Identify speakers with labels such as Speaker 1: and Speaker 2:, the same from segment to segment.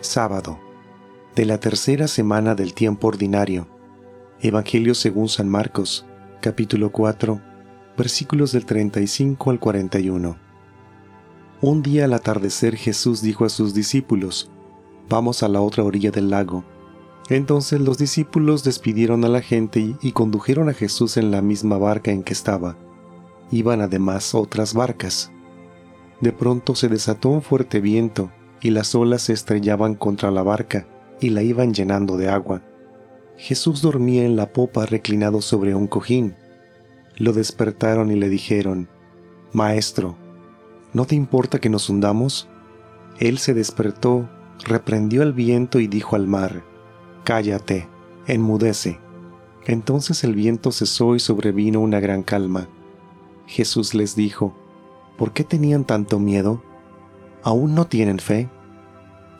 Speaker 1: Sábado, de la tercera semana del tiempo ordinario. Evangelio según San Marcos, capítulo 4, versículos del 35 al 41. Un día al atardecer Jesús dijo a sus discípulos, Vamos a la otra orilla del lago. Entonces los discípulos despidieron a la gente y condujeron a Jesús en la misma barca en que estaba. Iban además otras barcas. De pronto se desató un fuerte viento y las olas se estrellaban contra la barca y la iban llenando de agua. Jesús dormía en la popa reclinado sobre un cojín. Lo despertaron y le dijeron, Maestro, ¿no te importa que nos hundamos? Él se despertó, reprendió al viento y dijo al mar, Cállate, enmudece. Entonces el viento cesó y sobrevino una gran calma. Jesús les dijo, ¿por qué tenían tanto miedo? ¿Aún no tienen fe?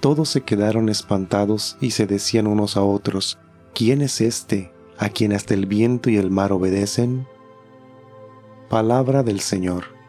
Speaker 1: Todos se quedaron espantados y se decían unos a otros, ¿quién es este a quien hasta el viento y el mar obedecen? Palabra del Señor.